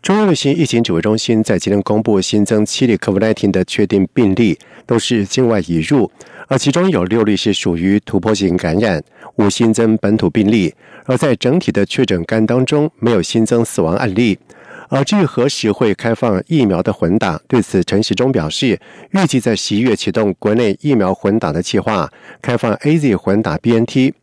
中央流行疫情指挥中心在今天公布新增七例 COVID-19 的确定病例，都是境外引入，而其中有六例是属于突破性感染，无新增本土病例。而在整体的确诊干当中，没有新增死亡案例。而至于何时会开放疫苗的混打，对此陈时中表示，预计在十一月启动国内疫苗混打的计划，开放 A Z 混打 B N T。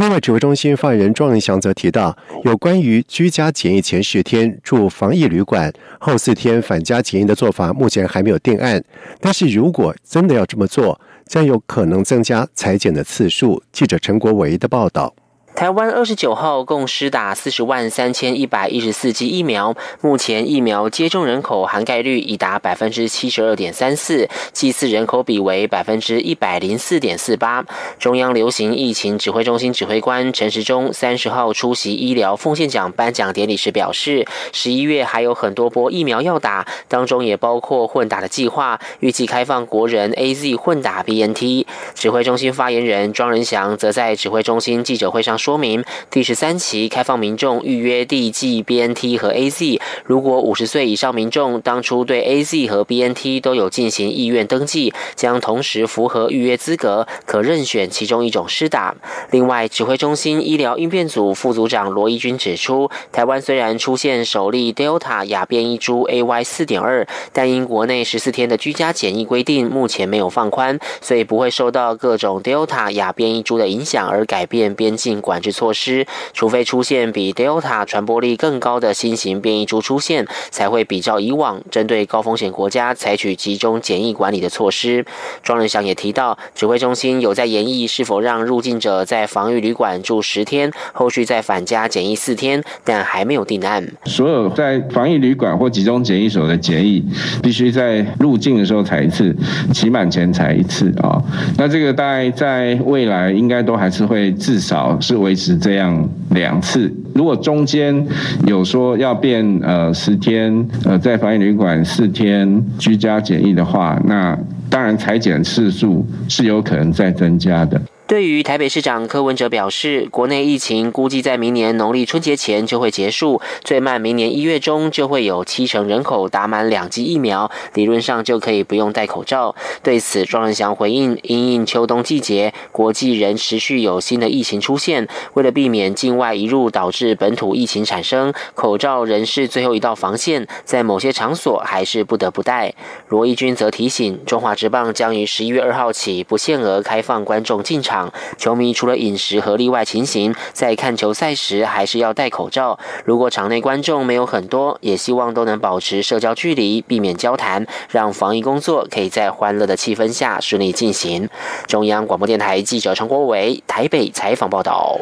另外，指挥中心发言人庄仁祥则提到，有关于居家检疫前十天住防疫旅馆，后四天返家检疫的做法，目前还没有定案。但是如果真的要这么做，将有可能增加裁剪的次数。记者陈国维的报道。台湾二十九号共施打四十万三千一百一十四剂疫苗，目前疫苗接种人口涵盖率已达百分之七十二点三四，祭祀人口比为百分之一百零四点四八。中央流行疫情指挥中心指挥官陈时中三十号出席医疗奉献奖颁奖典礼时表示，十一月还有很多波疫苗要打，当中也包括混打的计划，预计开放国人 A Z 混打 B N T。指挥中心发言人庄仁祥则在指挥中心记者会上说。说明第十三期开放民众预约第一剂 BNT 和 AZ，如果五十岁以上民众当初对 AZ 和 BNT 都有进行意愿登记，将同时符合预约资格，可任选其中一种施打。另外，指挥中心医疗应变组副组长罗义军指出，台湾虽然出现首例 Delta 亚变异株 AY 四点二，但因国内十四天的居家检疫规定目前没有放宽，所以不会受到各种 Delta 亚变异株的影响而改变边境管。措施，除非出现比 Delta 传播力更高的新型变异株出现，才会比照以往针对高风险国家采取集中检疫管理的措施。庄仁祥也提到，指挥中心有在研议是否让入境者在防御旅馆住十天，后续再返家检疫四天，但还没有定案。所有在防疫旅馆或集中检疫所的检疫，必须在入境的时候采一次，期满前采一次啊。那这个大概在未来应该都还是会至少是为。维持这样两次，如果中间有说要变呃十天呃在防疫旅馆四天居家检疫的话，那当然裁剪次数是有可能再增加的。对于台北市长柯文哲表示，国内疫情估计在明年农历春节前就会结束，最慢明年一月中就会有七成人口打满两剂疫苗，理论上就可以不用戴口罩。对此，庄仁祥回应：因应秋冬季节，国际仍持续有新的疫情出现，为了避免境外移入导致本土疫情产生，口罩仍是最后一道防线，在某些场所还是不得不戴。罗义军则提醒，中华职棒将于十一月二号起不限额开放观众进场。球迷除了饮食和例外情形，在看球赛时还是要戴口罩。如果场内观众没有很多，也希望都能保持社交距离，避免交谈，让防疫工作可以在欢乐的气氛下顺利进行。中央广播电台记者陈国伟台北采访报道。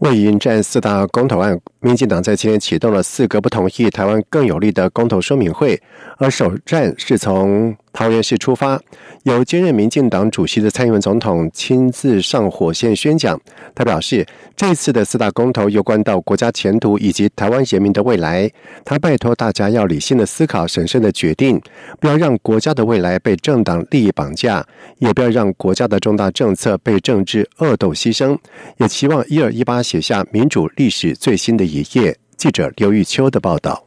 为迎战四大公投案，民进党在今天启动了四个不同意台湾更有利的公投说明会，而首战是从。桃园市出发，由兼任民进党主席的蔡英文总统亲自上火线宣讲。他表示，这次的四大公投有关到国家前途以及台湾人民的未来。他拜托大家要理性的思考、审慎的决定，不要让国家的未来被政党利益绑架，也不要让国家的重大政策被政治恶斗牺牲。也期望一二一八写下民主历史最新的一页。记者刘玉秋的报道。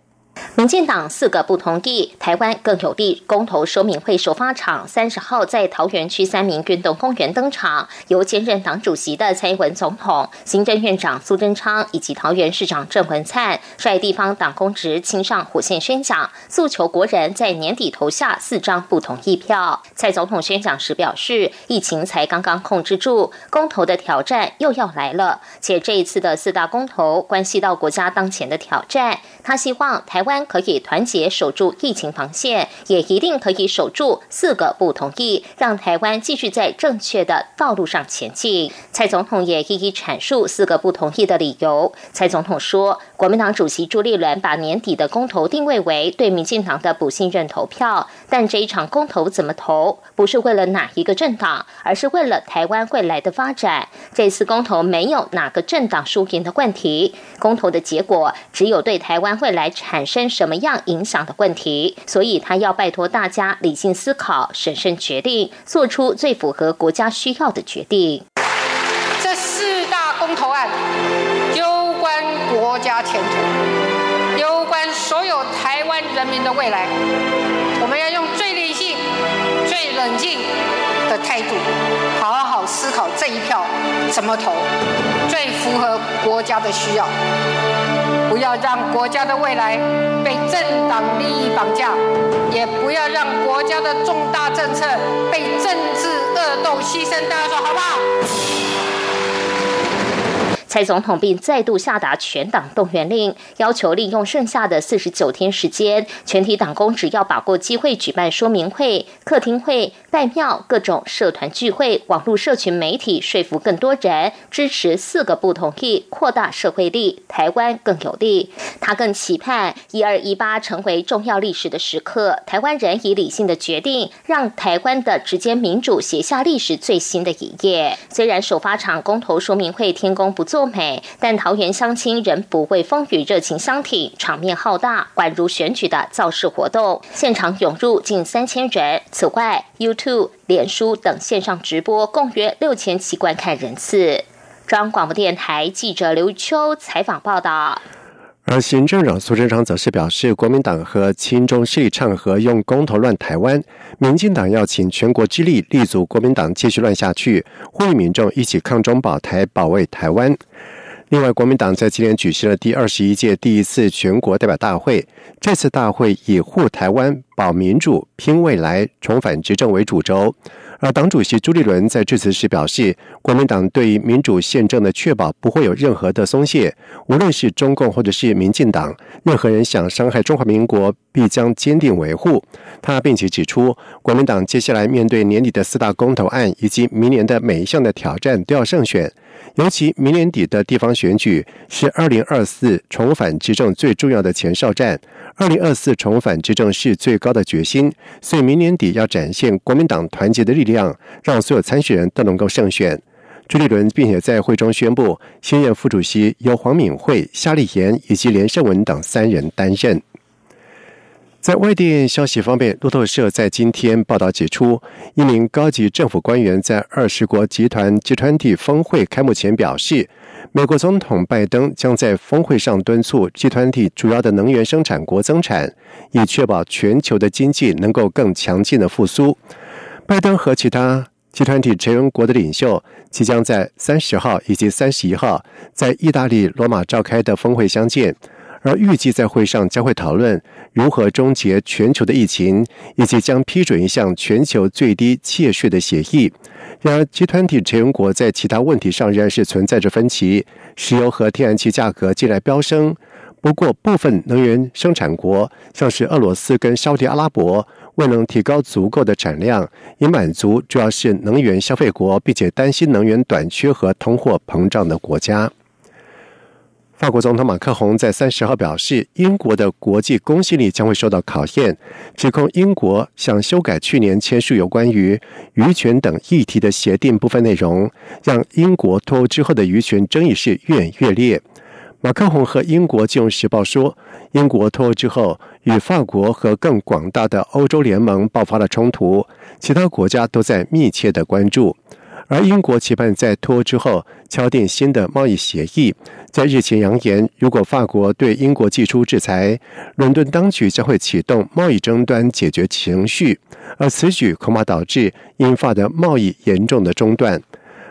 民进党四个不同意台湾更有利公投说明会首发场三十号在桃园区三民运动公园登场，由兼任党主席的蔡英文总统、行政院长苏贞昌以及桃园市长郑文灿率地方党公职亲上火线宣讲，诉求国人在年底投下四张不同意票。蔡总统宣讲时表示，疫情才刚刚控制住，公投的挑战又要来了，且这一次的四大公投关系到国家当前的挑战，他希望台湾。湾可以团结守住疫情防线，也一定可以守住四个不同意，让台湾继续在正确的道路上前进。蔡总统也一一阐述四个不同意的理由。蔡总统说，国民党主席朱立伦把年底的公投定位为对民进党的不信任投票，但这一场公投怎么投，不是为了哪一个政党，而是为了台湾未来的发展。这次公投没有哪个政党输赢的问题，公投的结果只有对台湾未来产生什么样影响的问题。所以他要拜托大家理性思考、审慎决定，做出最符合国家需要的决定。这四大公投案，攸关国家前途，攸关所有台湾人民的未来。我们要用最理性、最冷静的态度，好好思考这一票怎么投，最符合国家的需要。不要让国家的未来被政党利益绑架，也不要让国家的重大政策被政治恶斗牺牲。大家说好不好？蔡总统并再度下达全党动员令，要求利用剩下的四十九天时间，全体党工只要把握机会举办说明会、客厅会、拜庙、各种社团聚会、网络社群媒体，说服更多人支持四个不同意，扩大社会力，台湾更有利。他更期盼一二一八成为重要历史的时刻，台湾人以理性的决定，让台湾的直接民主写下历史最新的一页。虽然首发场公投说明会天公不作。美，但桃园相亲仍不畏风雨，热情相挺，场面浩大，宛如选举的造势活动，现场涌入近三千人。此外，YouTube、脸书等线上直播共约六千七观看人次。中央广播电台记者刘秋采访报道。而行政长苏贞昌则是表示，国民党和亲中势力唱和，用公投乱台湾。民进党要请全国之力力阻国民党继续乱下去，呼吁民众一起抗中保台，保卫台湾。另外，国民党在今年举行了第二十一届第一次全国代表大会，这次大会以护台湾、保民主、拼未来、重返执政为主轴。而党主席朱立伦在致辞时表示，国民党对于民主宪政的确保不会有任何的松懈，无论是中共或者是民进党，任何人想伤害中华民国，必将坚定维护。他并且指出，国民党接下来面对年底的四大公投案以及明年的每一项的挑战都要胜选，尤其明年底的地方选举是二零二四重返执政最重要的前哨战。二零二四重返执政是最高的决心，所以明年底要展现国民党团结的力量，让所有参选人都能够胜选。朱立伦并且在会中宣布，新任副主席由黄敏惠、夏立言以及连胜文等三人担任。在外电消息方面，路透社在今天报道指出，一名高级政府官员在二十国集团集团体峰会开幕前表示。美国总统拜登将在峰会上敦促集团体主要的能源生产国增产，以确保全球的经济能够更强劲的复苏。拜登和其他集团体成员国的领袖即将在三十号以及三十一号在意大利罗马召开的峰会相见。而预计在会上将会讨论如何终结全球的疫情，以及将批准一项全球最低契税的协议。然而，集团体成员国在其他问题上仍然是存在着分歧，石油和天然气价格近来飙升。不过，部分能源生产国，像是俄罗斯跟沙特阿拉伯，未能提高足够的产量，以满足主要是能源消费国，并且担心能源短缺和通货膨胀的国家。法国总统马克宏在三十号表示，英国的国际公信力将会受到考验，指控英国想修改去年签署有关于渔权等议题的协定部分内容，让英国脱欧之后的渔权争议是越演越烈。马克宏和英国金融时报说，英国脱欧之后，与法国和更广大的欧洲联盟爆发了冲突，其他国家都在密切的关注。而英国期盼在脱欧之后敲定新的贸易协议，在日前扬言，如果法国对英国寄出制裁，伦敦当局将会启动贸易争端解决程序，而此举恐怕导致英法的贸易严重的中断。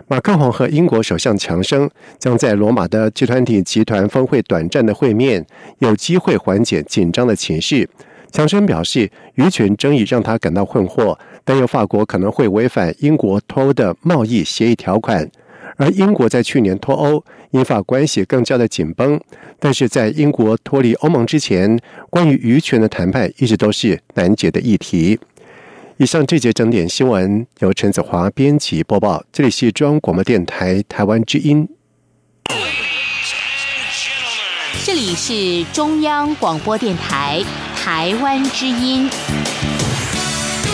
马克龙和英国首相强生将在罗马的集团体集团峰会短暂的会面，有机会缓解紧张的情绪。强生表示，鱼群争议让他感到困惑，担忧法国可能会违反英国脱欧的贸易协议条款。而英国在去年脱欧，英法关系更加的紧绷。但是在英国脱离欧盟之前，关于渔权的谈判一直都是难解的议题。以上这节整点新闻由陈子华编辑播报，这里是中央广播电台台湾之音。这里是中央广播电台台湾之音。